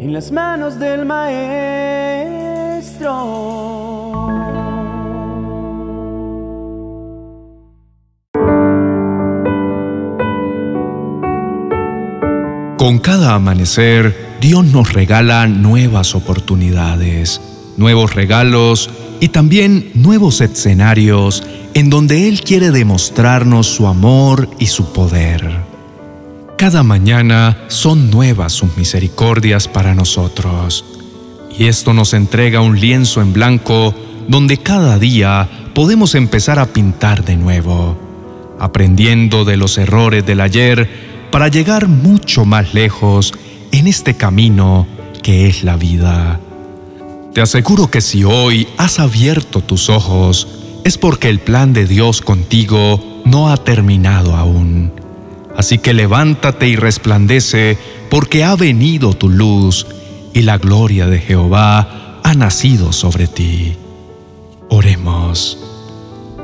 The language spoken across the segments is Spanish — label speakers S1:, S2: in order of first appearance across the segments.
S1: en las manos del Maestro.
S2: Con cada amanecer, Dios nos regala nuevas oportunidades, nuevos regalos y también nuevos escenarios en donde Él quiere demostrarnos su amor y su poder. Cada mañana son nuevas sus misericordias para nosotros. Y esto nos entrega un lienzo en blanco donde cada día podemos empezar a pintar de nuevo, aprendiendo de los errores del ayer para llegar mucho más lejos en este camino que es la vida. Te aseguro que si hoy has abierto tus ojos, es porque el plan de Dios contigo no ha terminado aún. Así que levántate y resplandece, porque ha venido tu luz y la gloria de Jehová ha nacido sobre ti. Oremos.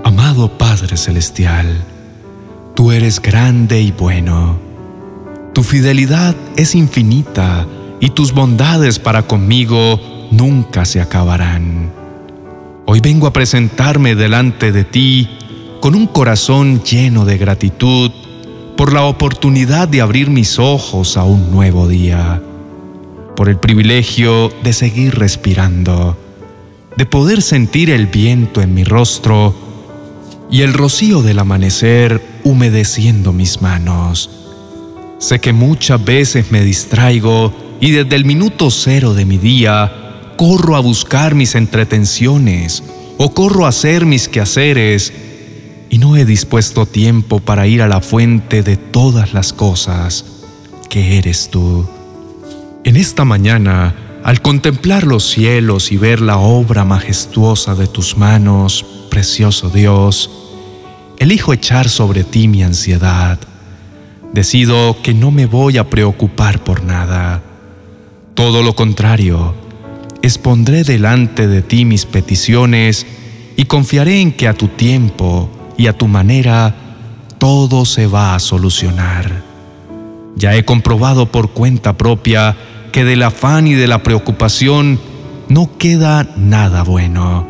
S2: Amado Padre Celestial, tú eres grande y bueno. Tu fidelidad es infinita y tus bondades para conmigo nunca se acabarán. Hoy vengo a presentarme delante de ti con un corazón lleno de gratitud por la oportunidad de abrir mis ojos a un nuevo día, por el privilegio de seguir respirando, de poder sentir el viento en mi rostro y el rocío del amanecer humedeciendo mis manos. Sé que muchas veces me distraigo y desde el minuto cero de mi día corro a buscar mis entretenciones o corro a hacer mis quehaceres y no he dispuesto tiempo para ir a la fuente de todas las cosas, que eres tú. En esta mañana, al contemplar los cielos y ver la obra majestuosa de tus manos, precioso Dios, elijo echar sobre ti mi ansiedad. Decido que no me voy a preocupar por nada. Todo lo contrario, expondré delante de ti mis peticiones y confiaré en que a tu tiempo y a tu manera todo se va a solucionar. Ya he comprobado por cuenta propia que del afán y de la preocupación no queda nada bueno.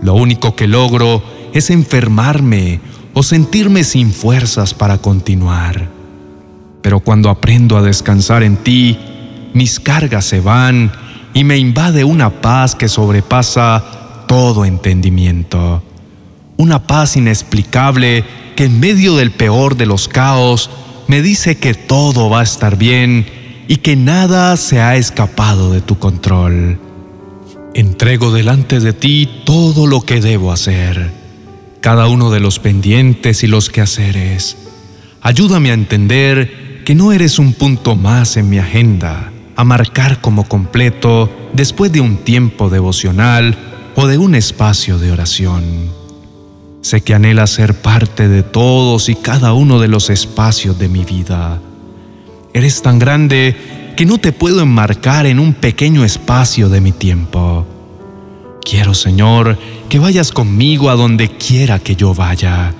S2: Lo único que logro es enfermarme o sentirme sin fuerzas para continuar. Pero cuando aprendo a descansar en ti, mis cargas se van y me invade una paz que sobrepasa todo entendimiento una paz inexplicable que en medio del peor de los caos me dice que todo va a estar bien y que nada se ha escapado de tu control. Entrego delante de ti todo lo que debo hacer, cada uno de los pendientes y los quehaceres. Ayúdame a entender que no eres un punto más en mi agenda, a marcar como completo después de un tiempo devocional o de un espacio de oración. Sé que anhela ser parte de todos y cada uno de los espacios de mi vida. Eres tan grande que no te puedo enmarcar en un pequeño espacio de mi tiempo. Quiero, Señor, que vayas conmigo a donde quiera que yo vaya.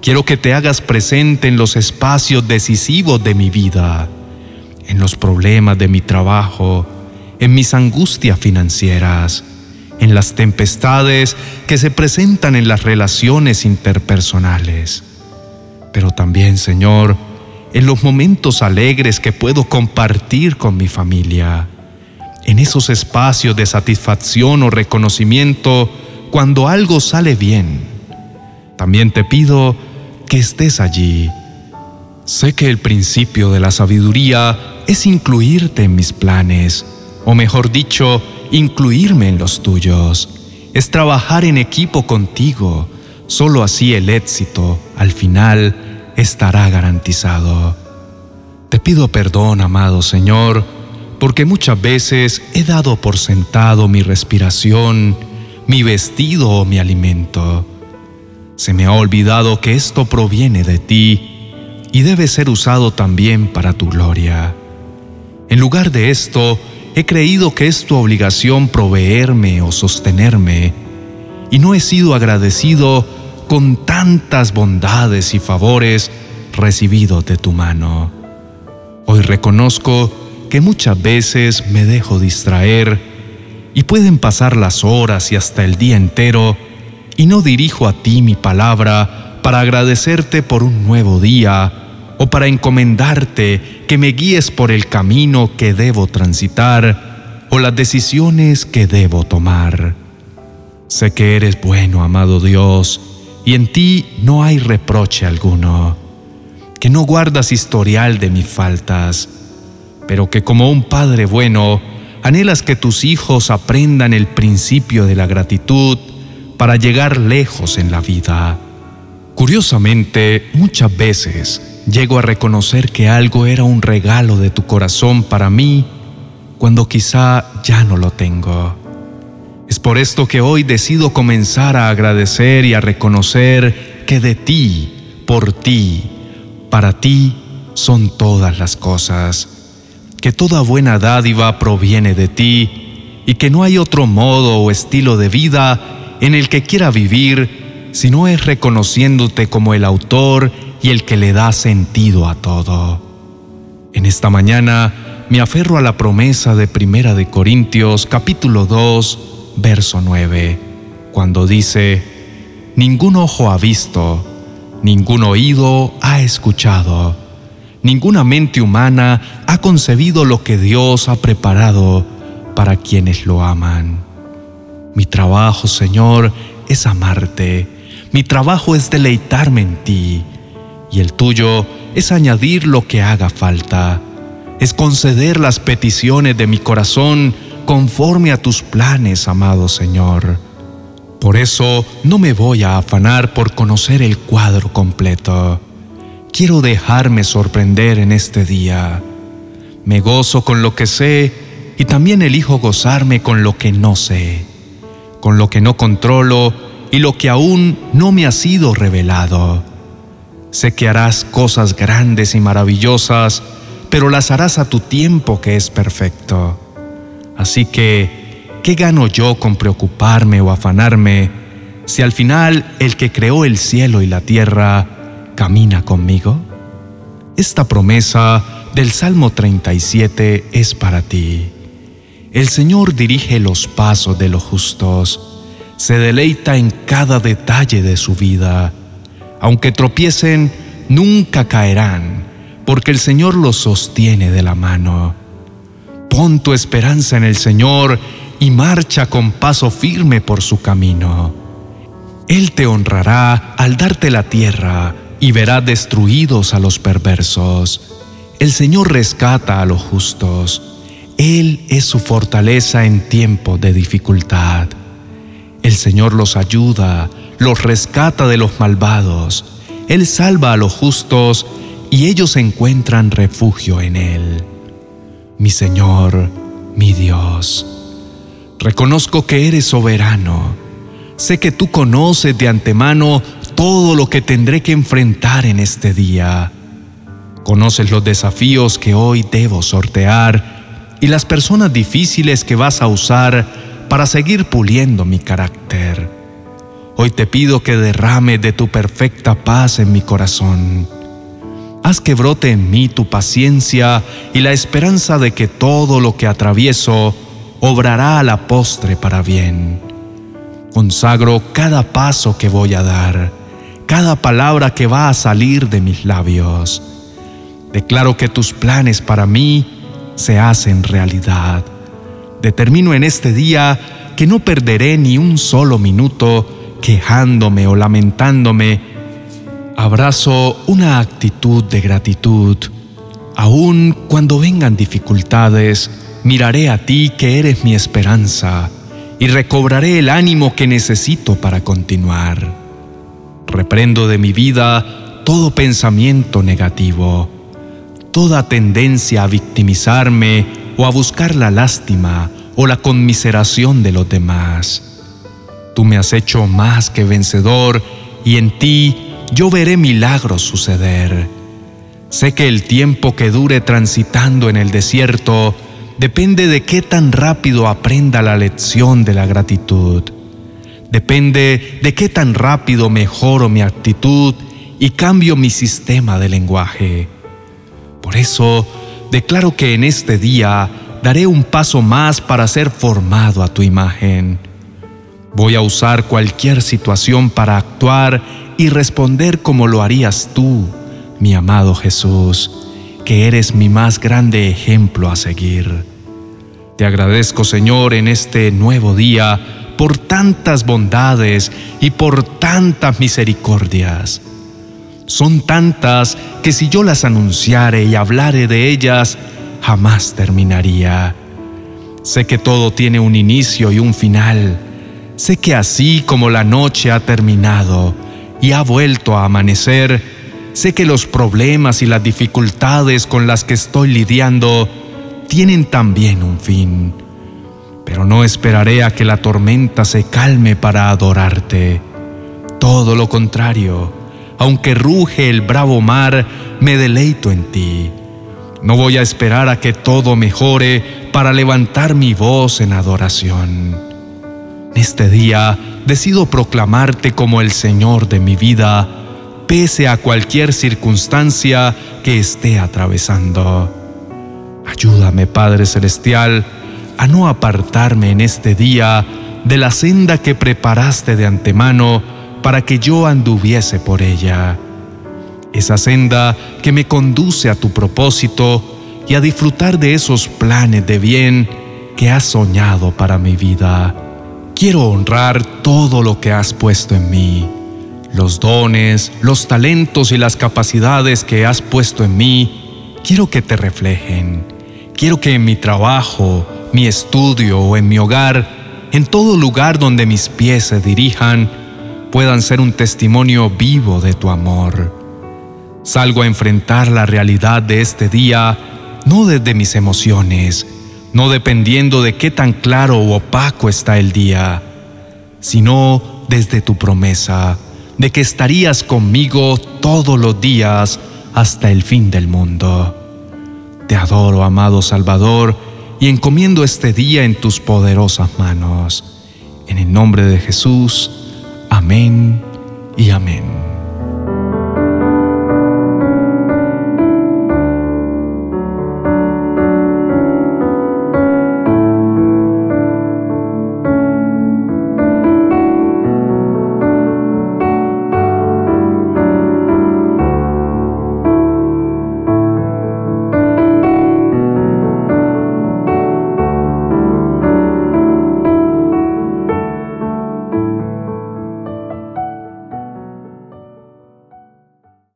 S2: Quiero que te hagas presente en los espacios decisivos de mi vida, en los problemas de mi trabajo, en mis angustias financieras, en las tempestades que se presentan en las relaciones interpersonales. Pero también, Señor, en los momentos alegres que puedo compartir con mi familia, en esos espacios de satisfacción o reconocimiento cuando algo sale bien. También te pido que estés allí. Sé que el principio de la sabiduría es incluirte en mis planes, o mejor dicho, incluirme en los tuyos, es trabajar en equipo contigo. Solo así el éxito, al final, estará garantizado. Te pido perdón, amado Señor, porque muchas veces he dado por sentado mi respiración, mi vestido o mi alimento. Se me ha olvidado que esto proviene de ti y debe ser usado también para tu gloria. En lugar de esto, He creído que es tu obligación proveerme o sostenerme y no he sido agradecido con tantas bondades y favores recibidos de tu mano. Hoy reconozco que muchas veces me dejo distraer y pueden pasar las horas y hasta el día entero y no dirijo a ti mi palabra para agradecerte por un nuevo día o para encomendarte que me guíes por el camino que debo transitar o las decisiones que debo tomar. Sé que eres bueno, amado Dios, y en ti no hay reproche alguno, que no guardas historial de mis faltas, pero que como un Padre bueno, anhelas que tus hijos aprendan el principio de la gratitud para llegar lejos en la vida. Curiosamente, muchas veces llego a reconocer que algo era un regalo de tu corazón para mí cuando quizá ya no lo tengo. Es por esto que hoy decido comenzar a agradecer y a reconocer que de ti, por ti, para ti son todas las cosas, que toda buena dádiva proviene de ti y que no hay otro modo o estilo de vida en el que quiera vivir si no es reconociéndote como el autor y el que le da sentido a todo. En esta mañana me aferro a la promesa de Primera de Corintios capítulo 2 verso 9, cuando dice, Ningún ojo ha visto, ningún oído ha escuchado, ninguna mente humana ha concebido lo que Dios ha preparado para quienes lo aman. Mi trabajo, Señor, es amarte, mi trabajo es deleitarme en ti, y el tuyo es añadir lo que haga falta, es conceder las peticiones de mi corazón, conforme a tus planes, amado Señor. Por eso no me voy a afanar por conocer el cuadro completo. Quiero dejarme sorprender en este día. Me gozo con lo que sé y también elijo gozarme con lo que no sé, con lo que no controlo y lo que aún no me ha sido revelado. Sé que harás cosas grandes y maravillosas, pero las harás a tu tiempo que es perfecto. Así que, ¿qué gano yo con preocuparme o afanarme si al final el que creó el cielo y la tierra camina conmigo? Esta promesa del Salmo 37 es para ti. El Señor dirige los pasos de los justos, se deleita en cada detalle de su vida. Aunque tropiecen, nunca caerán, porque el Señor los sostiene de la mano. Pon tu esperanza en el Señor y marcha con paso firme por su camino. Él te honrará al darte la tierra y verá destruidos a los perversos. El Señor rescata a los justos. Él es su fortaleza en tiempo de dificultad. El Señor los ayuda, los rescata de los malvados. Él salva a los justos y ellos encuentran refugio en Él mi Señor, mi Dios. Reconozco que eres soberano. Sé que tú conoces de antemano todo lo que tendré que enfrentar en este día. Conoces los desafíos que hoy debo sortear y las personas difíciles que vas a usar para seguir puliendo mi carácter. Hoy te pido que derrame de tu perfecta paz en mi corazón Haz que brote en mí tu paciencia y la esperanza de que todo lo que atravieso obrará a la postre para bien. Consagro cada paso que voy a dar, cada palabra que va a salir de mis labios. Declaro que tus planes para mí se hacen realidad. Determino en este día que no perderé ni un solo minuto quejándome o lamentándome Abrazo una actitud de gratitud. Aun cuando vengan dificultades, miraré a ti que eres mi esperanza y recobraré el ánimo que necesito para continuar. Reprendo de mi vida todo pensamiento negativo, toda tendencia a victimizarme o a buscar la lástima o la conmiseración de los demás. Tú me has hecho más que vencedor y en ti yo veré milagros suceder. Sé que el tiempo que dure transitando en el desierto depende de qué tan rápido aprenda la lección de la gratitud. Depende de qué tan rápido mejoro mi actitud y cambio mi sistema de lenguaje. Por eso declaro que en este día daré un paso más para ser formado a tu imagen. Voy a usar cualquier situación para actuar y responder como lo harías tú, mi amado Jesús, que eres mi más grande ejemplo a seguir. Te agradezco, Señor, en este nuevo día por tantas bondades y por tantas misericordias. Son tantas que si yo las anunciare y hablare de ellas, jamás terminaría. Sé que todo tiene un inicio y un final. Sé que así como la noche ha terminado y ha vuelto a amanecer, sé que los problemas y las dificultades con las que estoy lidiando tienen también un fin. Pero no esperaré a que la tormenta se calme para adorarte. Todo lo contrario, aunque ruge el bravo mar, me deleito en ti no voy a esperar a que todo mejore para levantar mi voz en adoración. En este día decido proclamarte como el Señor de mi vida, pese a cualquier circunstancia que esté atravesando. Ayúdame, Padre Celestial, a no apartarme en este día de la senda que preparaste de antemano para que yo anduviese por ella esa senda que me conduce a tu propósito y a disfrutar de esos planes de bien que has soñado para mi vida. Quiero honrar todo lo que has puesto en mí, los dones, los talentos y las capacidades que has puesto en mí. Quiero que te reflejen. Quiero que en mi trabajo, mi estudio o en mi hogar, en todo lugar donde mis pies se dirijan, puedan ser un testimonio vivo de tu amor. Salgo a enfrentar la realidad de este día no desde mis emociones, no dependiendo de qué tan claro o opaco está el día, sino desde tu promesa de que estarías conmigo todos los días hasta el fin del mundo. Te adoro, amado Salvador, y encomiendo este día en tus poderosas manos. En el nombre de Jesús, amén y amén.